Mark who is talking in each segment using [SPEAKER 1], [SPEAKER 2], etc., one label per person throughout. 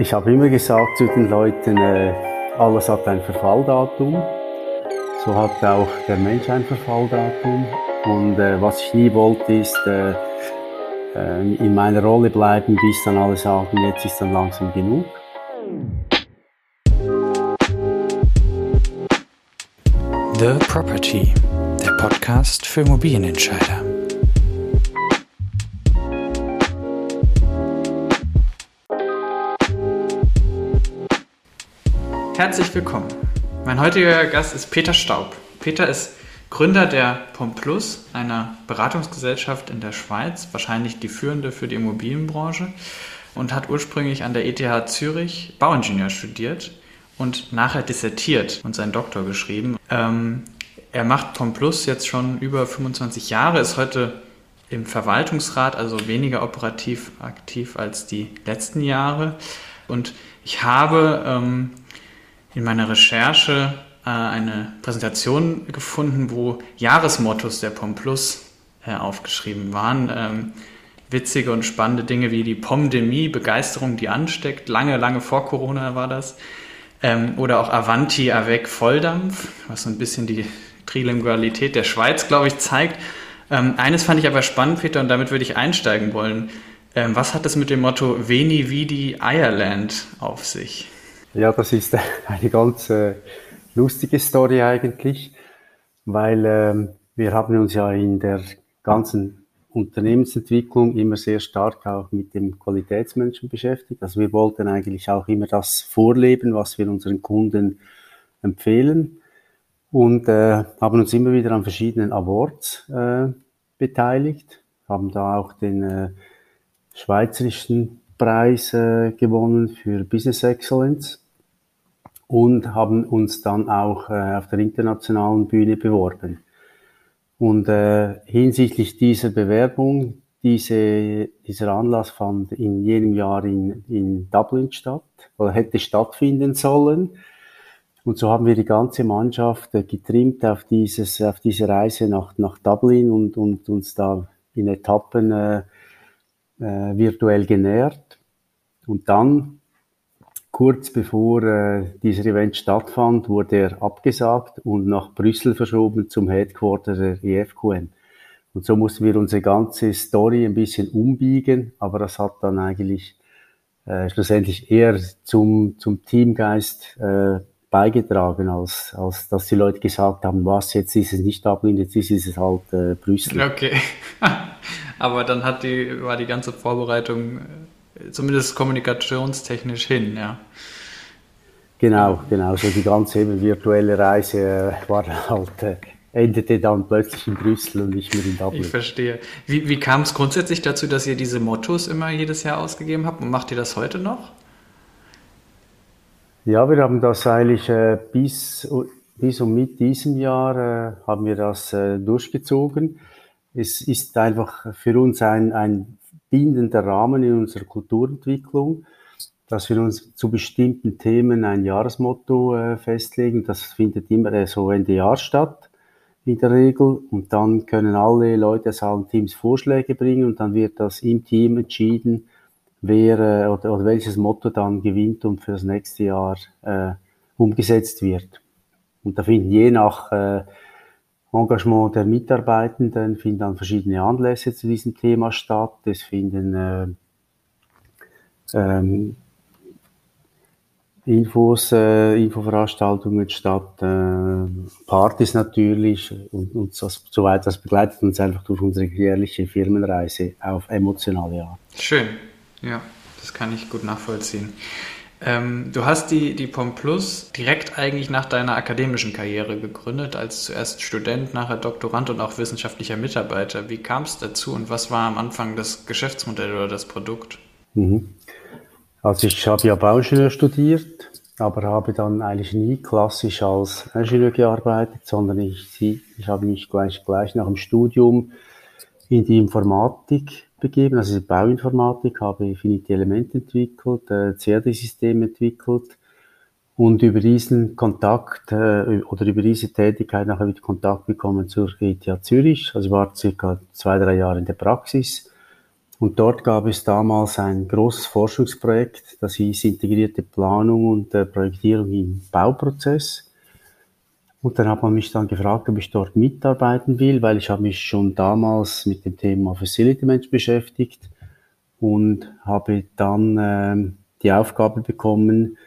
[SPEAKER 1] Ich habe immer gesagt zu den Leuten, äh, alles hat ein Verfalldatum. So hat auch der Mensch ein Verfalldatum. Und äh, was ich nie wollte, ist äh, in meiner Rolle bleiben, bis dann alle sagen, jetzt ist dann langsam genug.
[SPEAKER 2] The Property, der Podcast für Immobilienentscheider. Herzlich willkommen. Mein heutiger Gast ist Peter Staub. Peter ist Gründer der Pomplus, einer Beratungsgesellschaft in der Schweiz, wahrscheinlich die führende für die Immobilienbranche, und hat ursprünglich an der ETH Zürich Bauingenieur studiert und nachher dissertiert und seinen Doktor geschrieben. Ähm, er macht Pomplus jetzt schon über 25 Jahre, ist heute im Verwaltungsrat, also weniger operativ aktiv als die letzten Jahre. Und ich habe ähm, in meiner Recherche äh, eine Präsentation gefunden, wo Jahresmottos der POM äh, aufgeschrieben waren. Ähm, witzige und spannende Dinge wie die Pomdemie, Begeisterung, die ansteckt. Lange, lange vor Corona war das. Ähm, oder auch Avanti, Avec, Volldampf, was so ein bisschen die Trilingualität der Schweiz, glaube ich, zeigt. Ähm, eines fand ich aber spannend, Peter, und damit würde ich einsteigen wollen. Ähm, was hat es mit dem Motto Veni Vidi Ireland auf sich?
[SPEAKER 1] Ja, das ist eine ganz äh, lustige Story eigentlich, weil ähm, wir haben uns ja in der ganzen Unternehmensentwicklung immer sehr stark auch mit dem Qualitätsmenschen beschäftigt. Also wir wollten eigentlich auch immer das vorleben, was wir unseren Kunden empfehlen und äh, haben uns immer wieder an verschiedenen Awards äh, beteiligt, haben da auch den äh, schweizerischen Preis äh, gewonnen für Business Excellence und haben uns dann auch äh, auf der internationalen Bühne beworben. Und äh, hinsichtlich dieser Bewerbung, diese, dieser Anlass fand in jenem Jahr in, in Dublin statt oder hätte stattfinden sollen. Und so haben wir die ganze Mannschaft äh, getrimmt auf, dieses, auf diese Reise nach, nach Dublin und, und uns da in Etappen äh, äh, virtuell genährt. Und dann Kurz bevor äh, dieser Event stattfand, wurde er abgesagt und nach Brüssel verschoben zum Headquarter der EFQM. Und so mussten wir unsere ganze Story ein bisschen umbiegen, aber das hat dann eigentlich äh, schlussendlich eher zum, zum Teamgeist äh, beigetragen, als, als dass die Leute gesagt haben, was, jetzt ist es nicht Dublin, jetzt ist es halt äh, Brüssel.
[SPEAKER 2] Okay. aber dann hat die, war die ganze Vorbereitung zumindest kommunikationstechnisch hin, ja.
[SPEAKER 1] Genau, genau. So die ganze virtuelle Reise äh, war halt, äh, endete dann plötzlich in Brüssel und nicht mehr in Dublin.
[SPEAKER 2] Ich verstehe. Wie, wie kam es grundsätzlich dazu, dass ihr diese Mottos immer jedes Jahr ausgegeben habt und macht ihr das heute noch?
[SPEAKER 1] Ja, wir haben das eigentlich äh, bis, bis und mit diesem Jahr äh, haben wir das äh, durchgezogen. Es ist einfach für uns ein, ein bindender Rahmen in unserer Kulturentwicklung, dass wir uns zu bestimmten Themen ein Jahresmotto äh, festlegen. Das findet immer äh, so Ende Jahr statt, in der Regel. Und dann können alle Leute aus allen Teams Vorschläge bringen und dann wird das im Team entschieden, wer äh, oder, oder welches Motto dann gewinnt und für das nächste Jahr umgesetzt wird. Und da finden je nach Engagement der Mitarbeitenden finden dann verschiedene Anlässe zu diesem Thema statt. Es finden äh, ähm, Infos, äh, Infoveranstaltungen statt, äh, Partys natürlich und, und so, so weiter. Das begleitet uns einfach durch unsere jährliche Firmenreise auf emotionale Art.
[SPEAKER 2] Schön, ja, das kann ich gut nachvollziehen. Ähm, du hast die, die POMPLUS direkt eigentlich nach deiner akademischen Karriere gegründet, als zuerst Student, nachher Doktorand und auch wissenschaftlicher Mitarbeiter. Wie kam es dazu und was war am Anfang das Geschäftsmodell oder das Produkt?
[SPEAKER 1] Mhm. Also ich habe ja Bauingenieur studiert, aber habe dann eigentlich nie klassisch als Ingenieur gearbeitet, sondern ich, ich habe mich gleich, gleich nach dem Studium in die Informatik begeben, also Bauinformatik, habe finite Elemente entwickelt, äh, CAD-Systeme entwickelt und über diesen Kontakt äh, oder über diese Tätigkeit nachher wieder Kontakt bekommen zur ETH Zürich. Also war circa zwei, drei Jahre in der Praxis, Und dort gab es damals ein großes Forschungsprojekt, das hieß integrierte Planung und äh, Projektierung im Bauprozess. Und dann hat man mich dann gefragt, ob ich dort mitarbeiten will, weil ich habe mich schon damals mit dem Thema Facility Management beschäftigt und habe dann äh, die Aufgabe bekommen,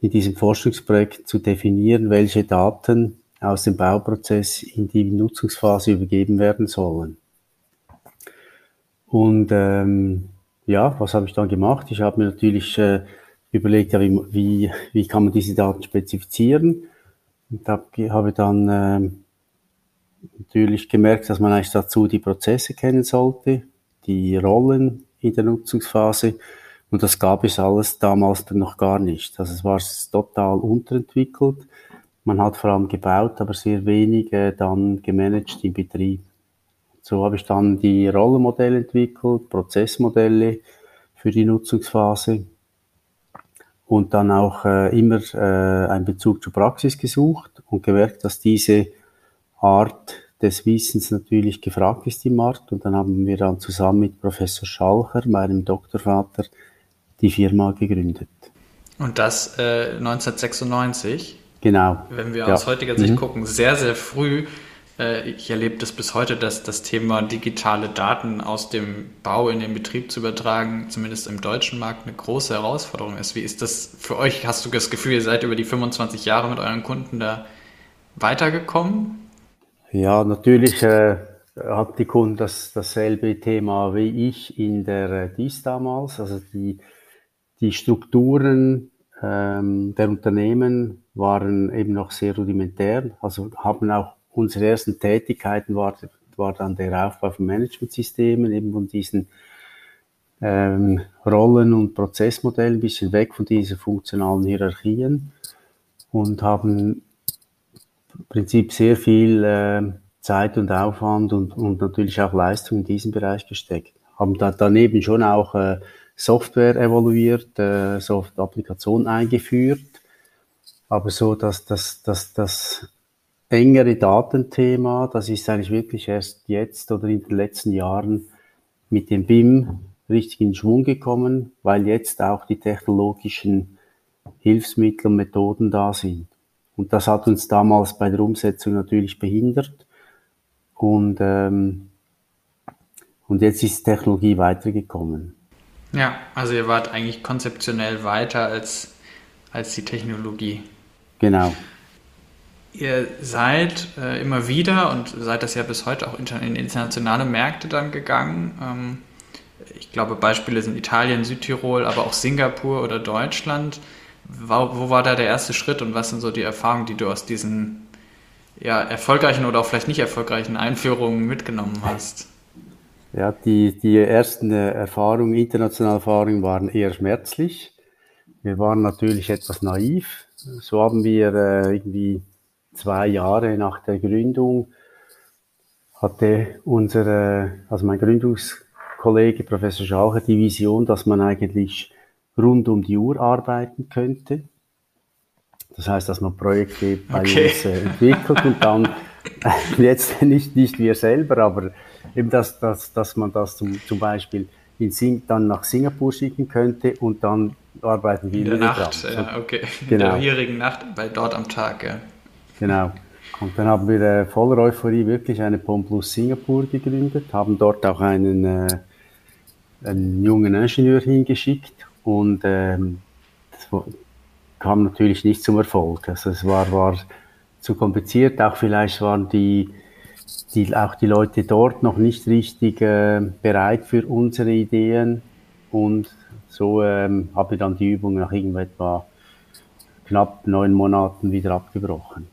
[SPEAKER 1] in diesem Forschungsprojekt zu definieren, welche Daten aus dem Bauprozess in die Nutzungsphase übergeben werden sollen. Und ähm, ja, was habe ich dann gemacht? Ich habe mir natürlich äh, überlegt, ja, wie, wie, wie kann man diese Daten spezifizieren und hab, habe dann äh, natürlich gemerkt, dass man eigentlich dazu die Prozesse kennen sollte, die Rollen in der Nutzungsphase und das gab es alles damals dann noch gar nicht. Also es war total unterentwickelt. Man hat vor allem gebaut, aber sehr wenig äh, dann gemanagt im Betrieb. So habe ich dann die Rollenmodelle entwickelt, Prozessmodelle für die Nutzungsphase und dann auch äh, immer äh, einen Bezug zur Praxis gesucht und gemerkt, dass diese Art des Wissens natürlich gefragt ist im Markt. Und dann haben wir dann zusammen mit Professor Schalcher, meinem Doktorvater, die Firma gegründet.
[SPEAKER 2] Und das äh, 1996?
[SPEAKER 1] Genau.
[SPEAKER 2] Wenn wir ja. aus heutiger Sicht mhm. gucken, sehr, sehr früh. Äh, ich erlebe das bis heute, dass das Thema digitale Daten aus dem Bau in den Betrieb zu übertragen, zumindest im deutschen Markt, eine große Herausforderung ist. Wie ist das für euch? Hast du das Gefühl, ihr seid über die 25 Jahre mit euren Kunden da weitergekommen?
[SPEAKER 1] Ja, natürlich äh, hat die Kunden das, dasselbe Thema wie ich in der äh, DIS damals. Also die, die Strukturen ähm, der Unternehmen waren eben noch sehr rudimentär, also haben auch unsere ersten Tätigkeiten war, war dann der Aufbau von Managementsystemen, eben von diesen ähm, Rollen- und Prozessmodellen, ein bisschen weg von diesen funktionalen Hierarchien und haben im Prinzip sehr viel äh, Zeit und Aufwand und, und natürlich auch Leistung in diesen Bereich gesteckt. Haben da daneben schon auch äh, Software evaluiert, äh, Soft-Applikationen eingeführt, aber so, dass das, dass das engere Datenthema, das ist eigentlich wirklich erst jetzt oder in den letzten Jahren mit dem BIM richtig in Schwung gekommen, weil jetzt auch die technologischen Hilfsmittel und Methoden da sind. Und das hat uns damals bei der Umsetzung natürlich behindert. Und, ähm, und jetzt ist die Technologie weitergekommen.
[SPEAKER 2] Ja, also ihr wart eigentlich konzeptionell weiter als, als die Technologie.
[SPEAKER 1] Genau.
[SPEAKER 2] Ihr seid äh, immer wieder und seid das ja bis heute auch in internationale Märkte dann gegangen. Ähm, ich glaube, Beispiele sind Italien, Südtirol, aber auch Singapur oder Deutschland. Wo, wo war da der erste Schritt und was sind so die Erfahrungen, die du aus diesen ja, erfolgreichen oder auch vielleicht nicht erfolgreichen Einführungen mitgenommen hast?
[SPEAKER 1] Ja, die, die ersten äh, Erfahrungen, internationale Erfahrungen waren eher schmerzlich. Wir waren natürlich etwas naiv. So haben wir äh, irgendwie zwei Jahre nach der Gründung hatte unsere, also mein Gründungskollege Professor Schalcher die Vision, dass man eigentlich rund um die Uhr arbeiten könnte. Das heißt, dass man Projekte bei okay. uns äh, entwickelt und dann jetzt nicht, nicht wir selber, aber eben, dass, dass, dass man das zum, zum Beispiel in Sing dann nach Singapur schicken könnte und dann arbeiten wir
[SPEAKER 2] in der Nacht, dran. ja, okay. Genau. In der hierigen Nacht, bei dort am Tag, ja.
[SPEAKER 1] Genau. Und dann haben wir äh, voller Euphorie wirklich eine Pomplus Singapur gegründet, haben dort auch einen, äh, einen jungen Ingenieur hingeschickt und ähm, das kam natürlich nicht zum Erfolg. Also es war, war zu kompliziert, auch vielleicht waren die die, auch die Leute dort noch nicht richtig äh, bereit für unsere Ideen. Und so ähm, habe ich dann die Übung nach etwa knapp neun Monaten wieder abgebrochen.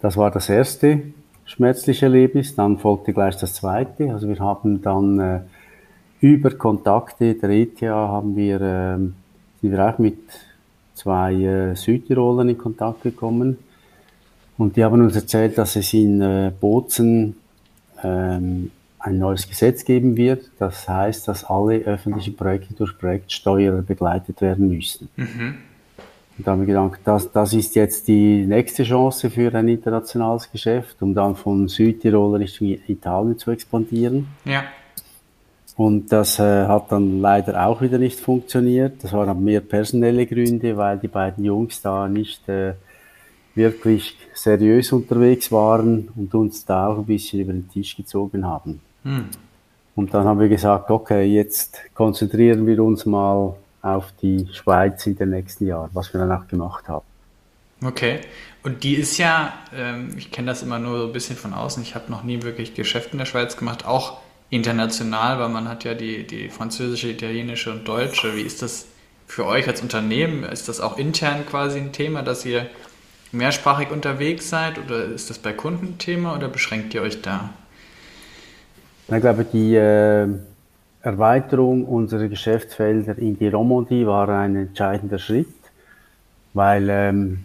[SPEAKER 1] Das war das erste schmerzliche Erlebnis. Dann folgte gleich das zweite. Also wir haben dann äh, über Kontakte der ETH haben wir, äh, sind wir auch mit zwei äh, Südtirolern in Kontakt gekommen und die haben uns erzählt, dass es in äh, Bozen ähm, ein neues Gesetz geben wird. Das heißt, dass alle öffentlichen Projekte durch Projektsteuer begleitet werden müssen. Mhm. Und da haben wir gedacht, das, das ist jetzt die nächste Chance für ein internationales Geschäft, um dann von Südtirol Richtung Italien zu expandieren.
[SPEAKER 2] Ja.
[SPEAKER 1] Und das äh, hat dann leider auch wieder nicht funktioniert. Das waren mehr personelle Gründe, weil die beiden Jungs da nicht äh, wirklich seriös unterwegs waren und uns da auch ein bisschen über den Tisch gezogen haben. Hm. Und dann haben wir gesagt, okay, jetzt konzentrieren wir uns mal auf die Schweiz in den nächsten Jahren, was wir dann auch gemacht haben.
[SPEAKER 2] Okay. Und die ist ja, ähm, ich kenne das immer nur so ein bisschen von außen, ich habe noch nie wirklich Geschäft in der Schweiz gemacht, auch international, weil man hat ja die, die französische, italienische und deutsche. Wie ist das für euch als Unternehmen? Ist das auch intern quasi ein Thema, dass ihr mehrsprachig unterwegs seid oder ist das bei Kunden ein Thema oder beschränkt ihr euch da?
[SPEAKER 1] Ich glaube, die äh, Erweiterung unserer Geschäftsfelder in die Romandie war ein entscheidender Schritt, weil ähm,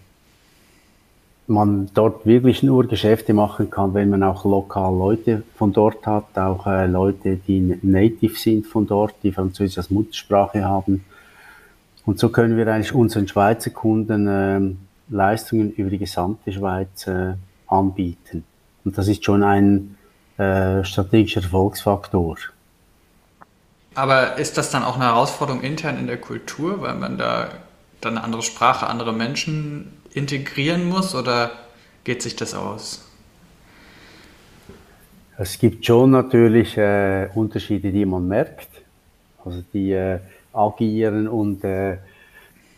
[SPEAKER 1] man dort wirklich nur Geschäfte machen kann, wenn man auch lokal Leute von dort hat, auch äh, Leute, die native sind von dort, die Französisch als Muttersprache haben. Und so können wir eigentlich unseren Schweizer Kunden äh, Leistungen über die gesamte Schweiz äh, anbieten. Und das ist schon ein äh, strategischer Erfolgsfaktor.
[SPEAKER 2] Aber ist das dann auch eine Herausforderung intern in der Kultur, weil man da dann eine andere Sprache, andere Menschen integrieren muss oder geht sich das aus?
[SPEAKER 1] Es gibt schon natürlich äh, Unterschiede, die man merkt. Also die äh, agieren und äh,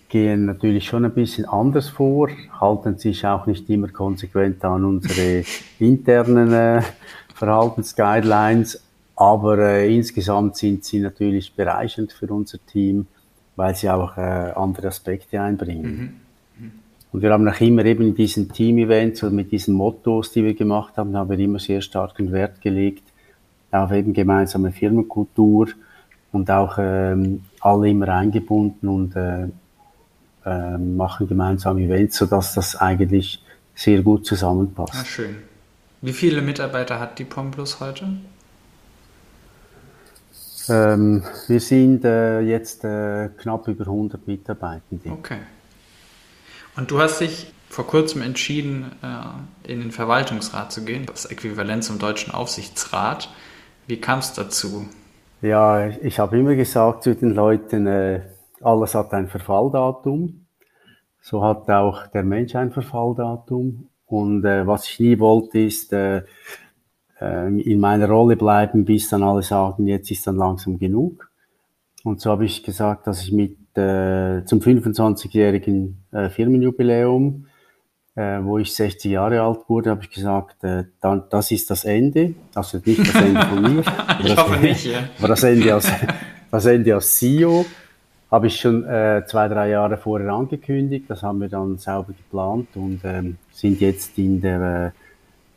[SPEAKER 1] gehen natürlich schon ein bisschen anders vor, halten sich auch nicht immer konsequent an unsere internen äh, Verhaltensguidelines, aber äh, insgesamt sind sie natürlich bereichernd für unser Team, weil sie auch äh, andere Aspekte einbringen. Mhm. Und wir haben auch immer eben in diesen Team-Events oder mit diesen Mottos, die wir gemacht haben, haben wir immer sehr starken Wert gelegt auf eben gemeinsame Firmenkultur und auch ähm, alle immer eingebunden und äh, äh, machen gemeinsam Events, sodass das eigentlich sehr gut zusammenpasst.
[SPEAKER 2] Ah, schön. Wie viele Mitarbeiter hat die Pomplus heute?
[SPEAKER 1] Ähm, wir sind äh, jetzt äh, knapp über 100 Mitarbeitende.
[SPEAKER 2] Okay. Und du hast dich vor kurzem entschieden, äh, in den Verwaltungsrat zu gehen, das Äquivalent zum deutschen Aufsichtsrat. Wie kam es dazu?
[SPEAKER 1] Ja, ich habe immer gesagt zu den Leuten, äh, alles hat ein Verfalldatum. So hat auch der Mensch ein Verfalldatum. Und äh, was ich nie wollte, ist äh, in meiner Rolle bleiben, bis dann alle sagen, jetzt ist dann langsam genug. Und so habe ich gesagt, dass ich mit äh, zum 25-jährigen äh, Firmenjubiläum, äh, wo ich 60 Jahre alt wurde, habe ich gesagt, äh, dann, das ist das Ende. Also nicht das Ende von mir.
[SPEAKER 2] ich
[SPEAKER 1] das,
[SPEAKER 2] hoffe nicht, ja.
[SPEAKER 1] Aber das Ende als, das Ende als CEO habe ich schon äh, zwei, drei Jahre vorher angekündigt. Das haben wir dann sauber geplant und ähm, sind jetzt in der äh,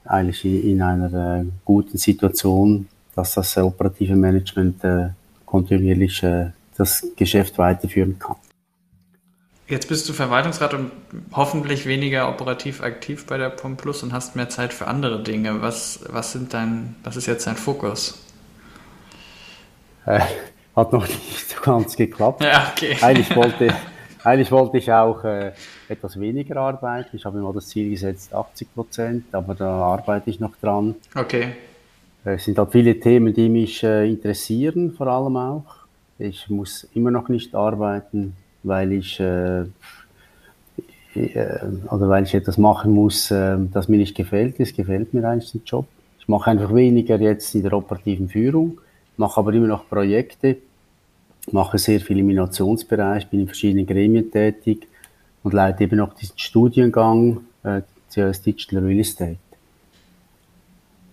[SPEAKER 1] eigentlich in einer äh, guten Situation, dass das operative Management äh, kontinuierlich äh, das Geschäft weiterführen kann.
[SPEAKER 2] Jetzt bist du Verwaltungsrat und hoffentlich weniger operativ aktiv bei der POM Plus und hast mehr Zeit für andere Dinge. Was, was, sind dein, was ist jetzt dein Fokus?
[SPEAKER 1] Äh, hat noch nicht so ganz geklappt.
[SPEAKER 2] Ja, okay.
[SPEAKER 1] Eigentlich wollte, eigentlich wollte ich auch äh, etwas weniger arbeiten. Ich habe mir mal das Ziel gesetzt, 80 Prozent, aber da arbeite ich noch dran.
[SPEAKER 2] Okay.
[SPEAKER 1] Äh, es sind halt viele Themen, die mich äh, interessieren, vor allem auch. Ich muss immer noch nicht arbeiten, weil ich, äh, oder weil ich etwas machen muss, äh, das mir nicht gefällt. Es gefällt mir eigentlich der Job. Ich mache einfach weniger jetzt in der operativen Führung, mache aber immer noch Projekte, mache sehr viel im Innovationsbereich, bin in verschiedenen Gremien tätig und leite eben noch diesen Studiengang äh, CS Digital Real Estate.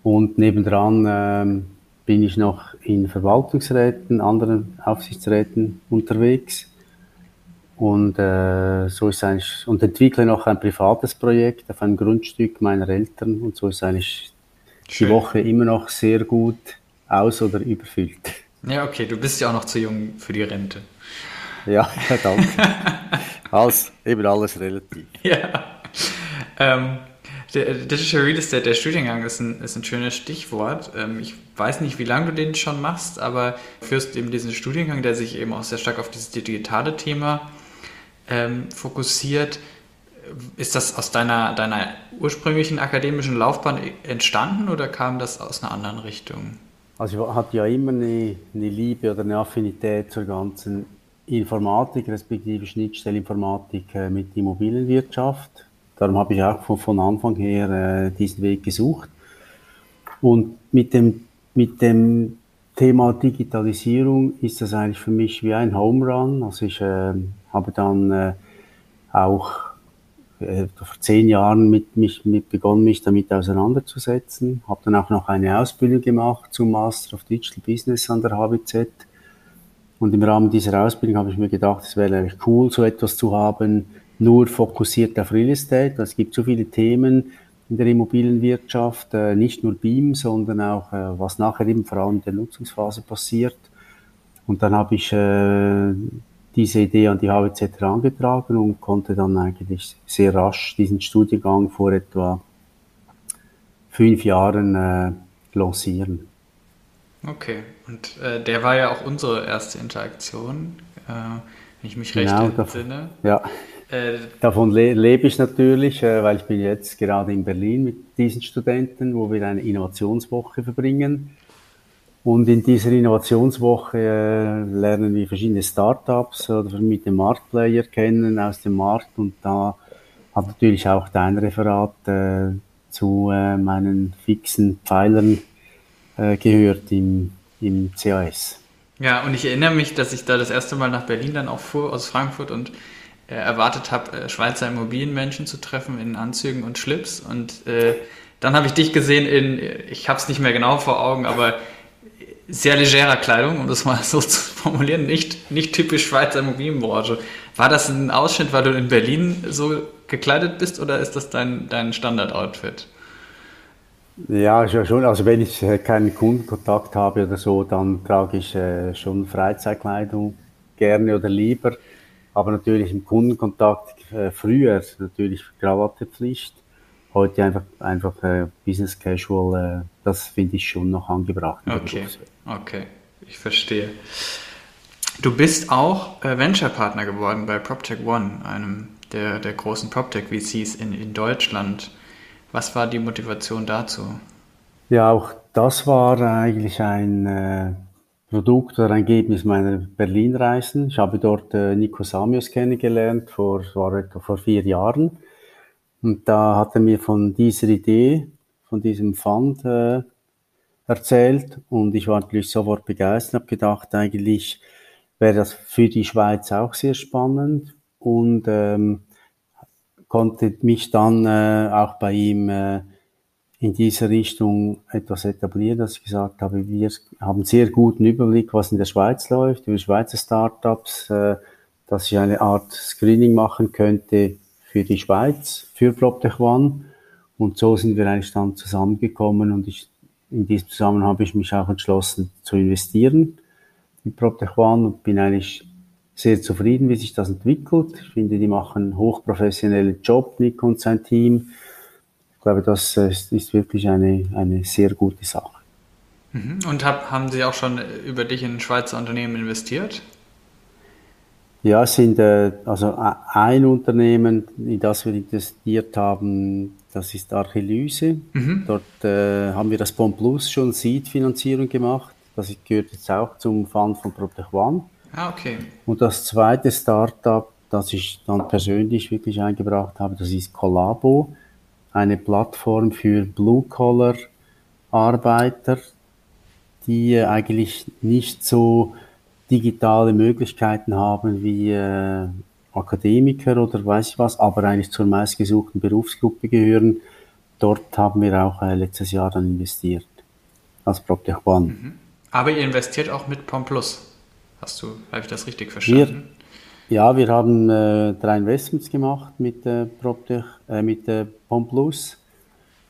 [SPEAKER 1] Und nebendran ähm, bin ich noch in Verwaltungsräten, anderen Aufsichtsräten unterwegs. Und äh, so ist eigentlich, und entwickle noch ein privates Projekt auf einem Grundstück meiner Eltern und so ist eigentlich Schön. die Woche immer noch sehr gut aus- oder überfüllt.
[SPEAKER 2] Ja, okay, du bist ja auch noch zu jung für die Rente.
[SPEAKER 1] Ja, ja danke. alles, eben alles relativ.
[SPEAKER 2] Ja. Ähm, der Digital Real Estate, der Studiengang ist ein, ist ein schönes Stichwort. Ähm, ich weiß nicht, wie lange du den schon machst, aber führst eben diesen Studiengang, der sich eben auch sehr stark auf dieses digitale Thema ähm, fokussiert. Ist das aus deiner, deiner ursprünglichen akademischen Laufbahn entstanden oder kam das aus einer anderen Richtung?
[SPEAKER 1] Also ich hatte ja immer eine, eine Liebe oder eine Affinität zur ganzen Informatik, respektive Schnittstellinformatik äh, mit Immobilienwirtschaft. Darum habe ich auch von, von Anfang her äh, diesen Weg gesucht. Und mit dem, mit dem Thema Digitalisierung ist das eigentlich für mich wie ein Home Run. Also ich äh, habe dann äh, auch äh, vor zehn Jahren mit mich mit begonnen, mich damit auseinanderzusetzen. Habe dann auch noch eine Ausbildung gemacht zum Master of Digital Business an der HWZ. Und im Rahmen dieser Ausbildung habe ich mir gedacht, es wäre eigentlich cool, so etwas zu haben, nur fokussiert auf Real Estate. Es gibt so viele Themen in der Immobilienwirtschaft, äh, nicht nur BIM, sondern auch, äh, was nachher eben vor allem in der Nutzungsphase passiert. Und dann habe ich diese Idee an die HWZ herangetragen und konnte dann eigentlich sehr rasch diesen Studiengang vor etwa fünf Jahren äh, lancieren.
[SPEAKER 2] Okay, und äh, der war ja auch unsere erste Interaktion, äh, wenn ich mich recht genau, entsinne.
[SPEAKER 1] Ja, äh, davon le lebe ich natürlich, äh, weil ich bin jetzt gerade in Berlin mit diesen Studenten, wo wir eine Innovationswoche verbringen. Und in dieser Innovationswoche äh, lernen wir verschiedene Startups oder mit dem Marktplayer kennen aus dem Markt und da hat natürlich auch dein Referat äh, zu äh, meinen fixen Pfeilern äh, gehört im, im CAS.
[SPEAKER 2] Ja, und ich erinnere mich, dass ich da das erste Mal nach Berlin dann auch fuhr aus Frankfurt und äh, erwartet habe, äh, Schweizer Immobilienmenschen zu treffen in Anzügen und Schlips. Und äh, dann habe ich dich gesehen in, ich habe es nicht mehr genau vor Augen, aber sehr legerer Kleidung, um das mal so zu formulieren, nicht, nicht typisch Schweizer Immobilienbranche. War das ein Ausschnitt, weil du in Berlin so gekleidet bist oder ist das dein, dein Standard-Outfit?
[SPEAKER 1] Ja, schon. Also wenn ich äh, keinen Kundenkontakt habe oder so, dann trage ich äh, schon Freizeitkleidung gerne oder lieber. Aber natürlich im Kundenkontakt äh, früher natürlich Krawattepflicht. Heute einfach, einfach äh, Business Casual, äh, das finde ich schon noch angebracht.
[SPEAKER 2] Okay, okay, ich verstehe. Du bist auch äh, Venture-Partner geworden bei PropTech One, einem der, der großen PropTech-VCs in, in Deutschland. Was war die Motivation dazu?
[SPEAKER 1] Ja, auch das war eigentlich ein äh, Produkt oder ein Ergebnis meiner Berlin-Reisen. Ich habe dort äh, Nico Samios kennengelernt, vor, war etwa vor vier Jahren. Und da hat er mir von dieser Idee, von diesem Fund äh, erzählt. Und ich war natürlich sofort begeistert, habe gedacht, eigentlich wäre das für die Schweiz auch sehr spannend. Und ähm, konnte mich dann äh, auch bei ihm äh, in diese Richtung etwas etablieren, dass ich gesagt habe, wir haben sehr guten Überblick, was in der Schweiz läuft, über Schweizer Startups, äh, dass ich eine Art Screening machen könnte für die Schweiz, für PropTech One. Und so sind wir eigentlich dann zusammengekommen und ich, in diesem Zusammenhang habe ich mich auch entschlossen zu investieren in PropTech One und bin eigentlich sehr zufrieden, wie sich das entwickelt. Ich finde, die machen einen hochprofessionellen Job, Nick und sein Team. Ich glaube, das ist wirklich eine, eine sehr gute Sache.
[SPEAKER 2] Mhm. Und hab, haben Sie auch schon über dich in Schweizer Unternehmen investiert?
[SPEAKER 1] Ja, es sind äh, also ein Unternehmen, in das wir investiert haben, das ist Archelyse. Mhm. Dort äh, haben wir das Bon Plus schon Seed-Finanzierung gemacht. Das gehört jetzt auch zum Fund von PropTech One.
[SPEAKER 2] Ah, okay.
[SPEAKER 1] Und das zweite Startup, das ich dann persönlich wirklich eingebracht habe, das ist Collabo, eine Plattform für Blue-Collar-Arbeiter, die eigentlich nicht so digitale Möglichkeiten haben wie äh, Akademiker oder weiß ich was, aber eigentlich zur meistgesuchten Berufsgruppe gehören. Dort haben wir auch äh, letztes Jahr dann investiert als PropTech One. Mhm.
[SPEAKER 2] Aber ihr investiert auch mit PomPlus. Hast du, habe ich das richtig verstanden?
[SPEAKER 1] Wir, ja, wir haben äh, drei Investments gemacht mit äh, PropTech, äh, mit äh, PomPlus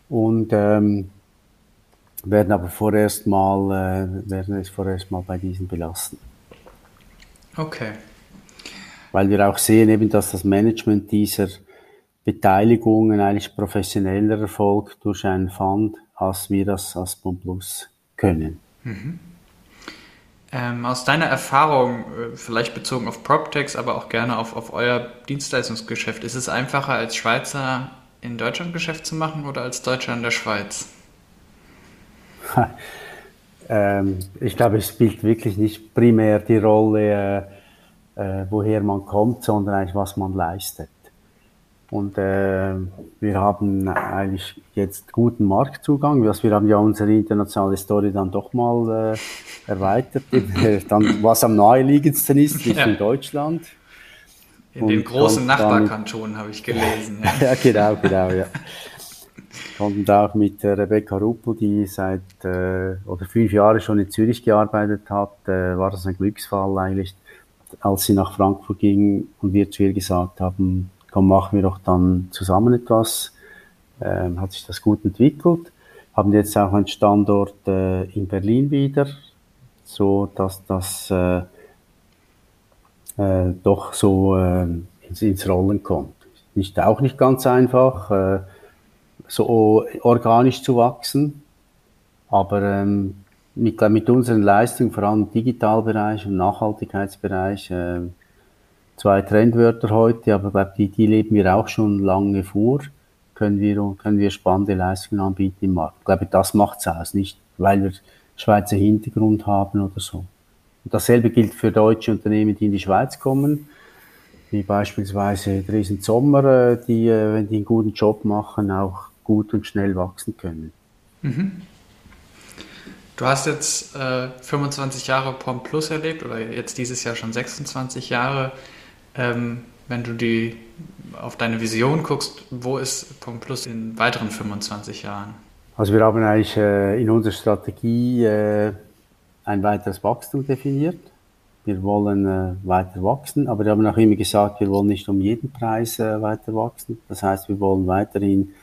[SPEAKER 1] und ähm, werden aber vorerst mal, äh, werden es vorerst mal bei diesen belassen.
[SPEAKER 2] Okay.
[SPEAKER 1] Weil wir auch sehen eben, dass das Management dieser Beteiligungen eigentlich professioneller erfolgt durch einen Fund, als wir das als PomPlus können. Mhm.
[SPEAKER 2] Ähm, aus deiner Erfahrung, äh, vielleicht bezogen auf PropTechs, aber auch gerne auf, auf euer Dienstleistungsgeschäft, ist es einfacher als Schweizer in Deutschland Geschäft zu machen oder als Deutscher in der Schweiz?
[SPEAKER 1] ähm, ich glaube, es spielt wirklich nicht primär die Rolle, äh, äh, woher man kommt, sondern eigentlich, was man leistet. Und äh, wir haben eigentlich jetzt guten Marktzugang. Wir haben ja unsere internationale Story dann doch mal äh, erweitert. dann, was am naheliegendsten ist, ist ja. in Deutschland.
[SPEAKER 2] In den großen Nachbarkantonen habe ich gelesen.
[SPEAKER 1] Ja. ja, genau, genau, ja. Konnten auch mit Rebecca Ruppel, die seit äh, oder fünf Jahre schon in Zürich gearbeitet hat, äh, war das ein Glücksfall eigentlich, als sie nach Frankfurt ging und wir zu ihr gesagt haben, komm, machen wir doch dann zusammen etwas. Ähm, hat sich das gut entwickelt. Haben jetzt auch einen Standort äh, in Berlin wieder, so dass das äh, äh, doch so äh, ins, ins Rollen kommt. Nicht auch nicht ganz einfach, äh, so organisch zu wachsen, aber ähm, mit, mit unseren Leistungen, vor allem im Digitalbereich und Nachhaltigkeitsbereich, äh, zwei Trendwörter heute, aber glaube die, die leben wir auch schon lange vor, können wir, können wir spannende Leistungen anbieten im Markt. Ich glaube, das macht's aus, nicht weil wir Schweizer Hintergrund haben oder so. Und dasselbe gilt für deutsche Unternehmen, die in die Schweiz kommen, wie beispielsweise Dresden Sommer, äh, die, äh, wenn die einen guten Job machen, auch gut und schnell wachsen können. Mhm.
[SPEAKER 2] Du hast jetzt äh, 25 Jahre POM Plus erlebt oder jetzt dieses Jahr schon 26 Jahre. Ähm, wenn du die auf deine Vision guckst, wo ist POM Plus in weiteren 25 Jahren?
[SPEAKER 1] Also wir haben eigentlich äh, in unserer Strategie äh, ein weiteres Wachstum definiert. Wir wollen äh, weiter wachsen, aber wir haben auch immer gesagt, wir wollen nicht um jeden Preis äh, weiter wachsen. Das heißt, wir wollen weiterhin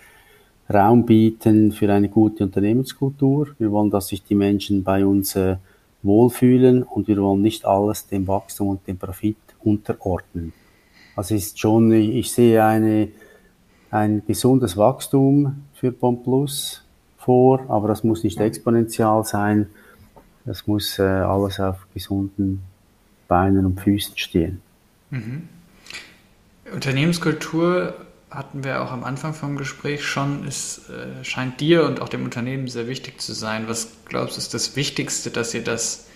[SPEAKER 1] Raum bieten für eine gute Unternehmenskultur. Wir wollen, dass sich die Menschen bei uns äh, wohlfühlen und wir wollen nicht alles dem Wachstum und dem Profit unterordnen. Also ist schon, ich sehe eine, ein gesundes Wachstum für Pomplus vor, aber das muss nicht exponentiell sein. Das muss äh, alles auf gesunden Beinen und Füßen stehen. Mhm.
[SPEAKER 2] Unternehmenskultur hatten wir auch am Anfang vom Gespräch schon, es äh, scheint dir und auch dem Unternehmen sehr wichtig zu sein. Was glaubst du ist das Wichtigste, dass ihr das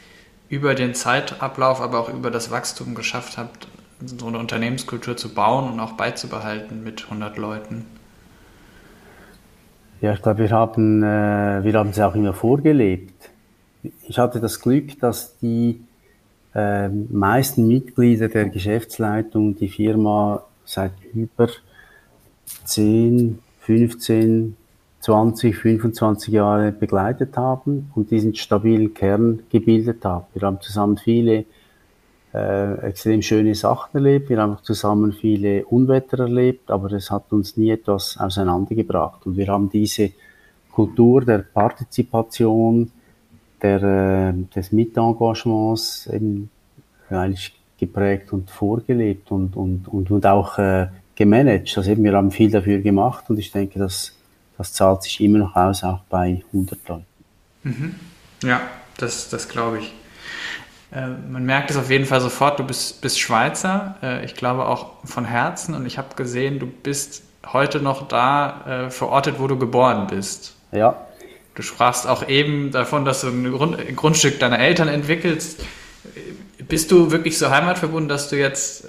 [SPEAKER 2] über den Zeitablauf, aber auch über das Wachstum geschafft habt, so eine Unternehmenskultur zu bauen und auch beizubehalten mit 100 Leuten?
[SPEAKER 1] Ja, ich glaube, wir haben, äh, wir haben auch immer vorgelebt. Ich hatte das Glück, dass die äh, meisten Mitglieder der Geschäftsleitung die Firma seit über 10, 15, 20, 25 Jahre begleitet haben und diesen stabilen Kern gebildet haben. Wir haben zusammen viele äh, extrem schöne Sachen erlebt, wir haben zusammen viele Unwetter erlebt, aber es hat uns nie etwas auseinandergebracht. Und wir haben diese Kultur der Partizipation, der, äh, des Mitengagements eigentlich geprägt und vorgelebt und, und, und, und auch äh, gemanagt. Also eben, wir haben viel dafür gemacht und ich denke, das, das zahlt sich immer noch aus, auch bei 100 Leuten.
[SPEAKER 2] Mhm. Ja, das, das glaube ich. Äh, man merkt es auf jeden Fall sofort, du bist, bist Schweizer, äh, ich glaube auch von Herzen und ich habe gesehen, du bist heute noch da äh, verortet, wo du geboren bist.
[SPEAKER 1] Ja.
[SPEAKER 2] Du sprachst auch eben davon, dass du ein, Grund, ein Grundstück deiner Eltern entwickelst. Bist du wirklich so heimatverbunden, dass du jetzt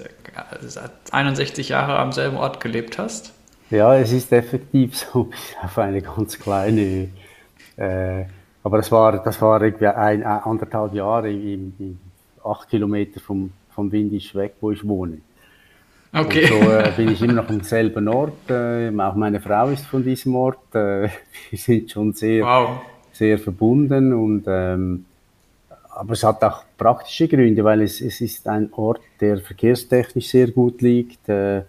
[SPEAKER 2] 61 Jahre am selben Ort gelebt hast?
[SPEAKER 1] Ja, es ist effektiv so, auf eine ganz kleine, äh, aber das war, das war irgendwie ein, anderthalb Jahre in, in acht Kilometer vom, vom Windisch weg, wo ich wohne. Okay. Und so äh, bin ich immer noch am selben Ort. Äh, auch meine Frau ist von diesem Ort. Äh, wir sind schon sehr, wow. sehr verbunden und ähm, aber es hat auch praktische Gründe, weil es, es ist ein Ort, der verkehrstechnisch sehr gut liegt äh,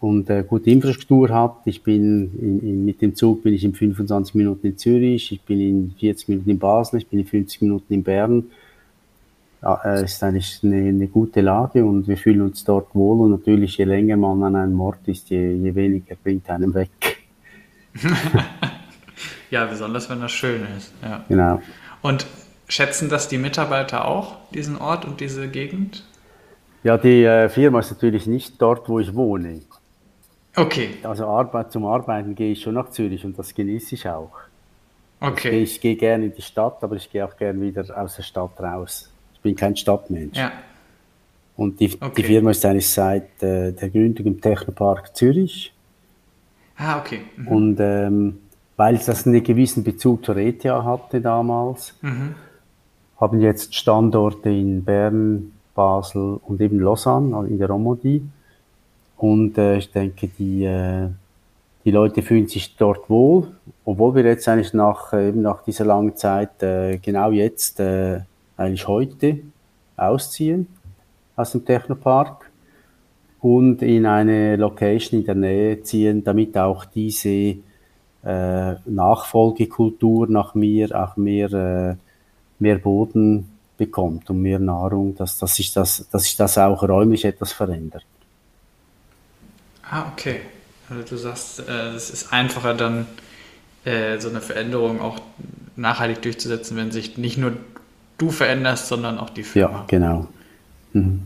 [SPEAKER 1] und äh, gute Infrastruktur hat. Ich bin in, in, mit dem Zug bin ich in 25 Minuten in Zürich, ich bin in 40 Minuten in Basel, ich bin in 50 Minuten in Bern. Ja, es ist eigentlich eine, eine, gute Lage und wir fühlen uns dort wohl und natürlich je länger man an einem Ort ist, je, je weniger bringt einem weg.
[SPEAKER 2] ja, besonders wenn das schön ist. Ja.
[SPEAKER 1] Genau.
[SPEAKER 2] Und Schätzen das die Mitarbeiter auch, diesen Ort und diese Gegend?
[SPEAKER 1] Ja, die äh, Firma ist natürlich nicht dort, wo ich wohne.
[SPEAKER 2] Okay.
[SPEAKER 1] Also Arbeit, zum Arbeiten gehe ich schon nach Zürich und das genieße ich auch. Okay. Ich, ich gehe gerne in die Stadt, aber ich gehe auch gerne wieder aus der Stadt raus. Ich bin kein Stadtmensch. Ja. Und die, okay. die Firma ist eigentlich seit äh, der Gründung im Technopark Zürich.
[SPEAKER 2] Ah, okay. Mhm.
[SPEAKER 1] Und ähm, weil das einen gewissen Bezug zur ETH hatte damals, mhm. Haben jetzt Standorte in Bern, Basel und eben Lausanne in der Romandie. Und äh, ich denke, die, äh, die Leute fühlen sich dort wohl, obwohl wir jetzt eigentlich nach, äh, eben nach dieser langen Zeit äh, genau jetzt, äh, eigentlich heute ausziehen aus dem Technopark und in eine Location in der Nähe ziehen, damit auch diese äh, Nachfolgekultur nach mir auch mehr, äh, mehr Boden bekommt und mehr Nahrung, dass, dass, sich das, dass sich das auch räumlich etwas verändert.
[SPEAKER 2] Ah, okay. Also du sagst, äh, es ist einfacher dann äh, so eine Veränderung auch nachhaltig durchzusetzen, wenn sich nicht nur du veränderst, sondern auch die Firma.
[SPEAKER 1] Ja, genau. Mhm.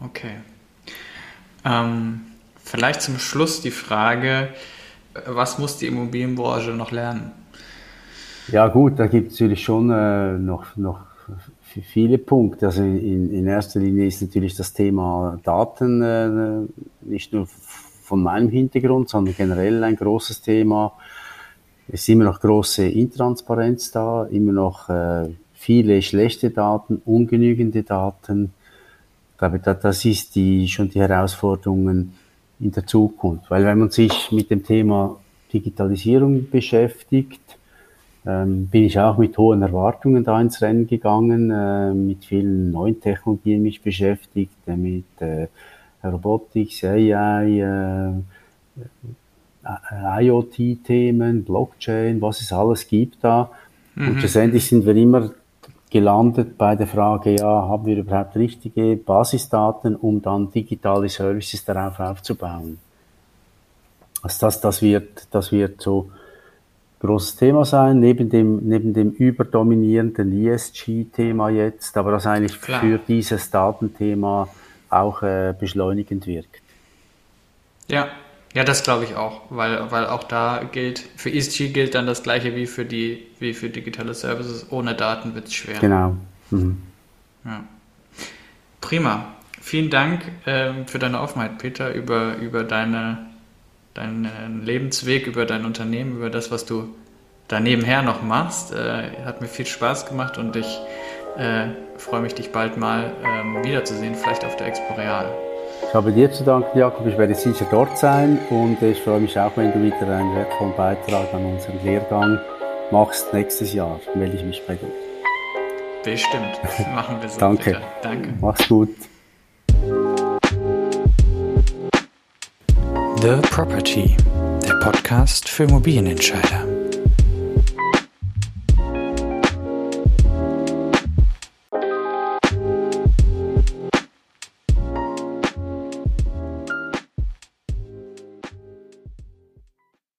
[SPEAKER 2] Okay. Ähm, vielleicht zum Schluss die Frage, was muss die Immobilienbranche noch lernen?
[SPEAKER 1] Ja gut, da gibt es natürlich schon äh, noch, noch viele Punkte. Also in, in erster Linie ist natürlich das Thema Daten äh, nicht nur von meinem Hintergrund, sondern generell ein großes Thema. Es ist immer noch große Intransparenz da, immer noch äh, viele schlechte Daten, ungenügende Daten. Ich glaube, das ist die, schon die Herausforderungen in der Zukunft. Weil wenn man sich mit dem Thema Digitalisierung beschäftigt, ähm, bin ich auch mit hohen Erwartungen da ins Rennen gegangen, äh, mit vielen neuen Technologien mich beschäftigt, äh, mit äh, Robotics, AI, äh, äh IoT-Themen, Blockchain, was es alles gibt da. Mhm. Und schlussendlich sind wir immer gelandet bei der Frage, ja, haben wir überhaupt richtige Basisdaten, um dann digitale Services darauf aufzubauen? Also das, das wird, das wird so großes Thema sein, neben dem, neben dem überdominierenden ESG-Thema jetzt, aber das eigentlich Klar. für dieses Datenthema auch äh, beschleunigend wirkt.
[SPEAKER 2] Ja, ja, das glaube ich auch, weil, weil auch da gilt, für ESG gilt dann das gleiche wie für die, wie für digitale Services. Ohne Daten wird es schwer.
[SPEAKER 1] Genau. Mhm.
[SPEAKER 2] Ja. Prima. Vielen Dank ähm, für deine Offenheit, Peter, über, über deine, deinen Lebensweg, über dein Unternehmen, über das, was du da nebenher noch machst. Äh, hat mir viel Spaß gemacht und ich äh, freue mich, dich bald mal ähm, wiederzusehen, vielleicht auf der Expo Real.
[SPEAKER 1] Ich habe dir zu danken, Jakob. Ich werde sicher dort sein und ich freue mich auch, wenn du wieder einen wertvollen Beitrag an unseren Lehrgang machst nächstes Jahr. Melde ich mich bei dir.
[SPEAKER 2] Bestimmt. Machen wir so.
[SPEAKER 1] Danke. Bitte. Danke. Mach's gut.
[SPEAKER 3] The Property, der Podcast für Immobilienentscheider.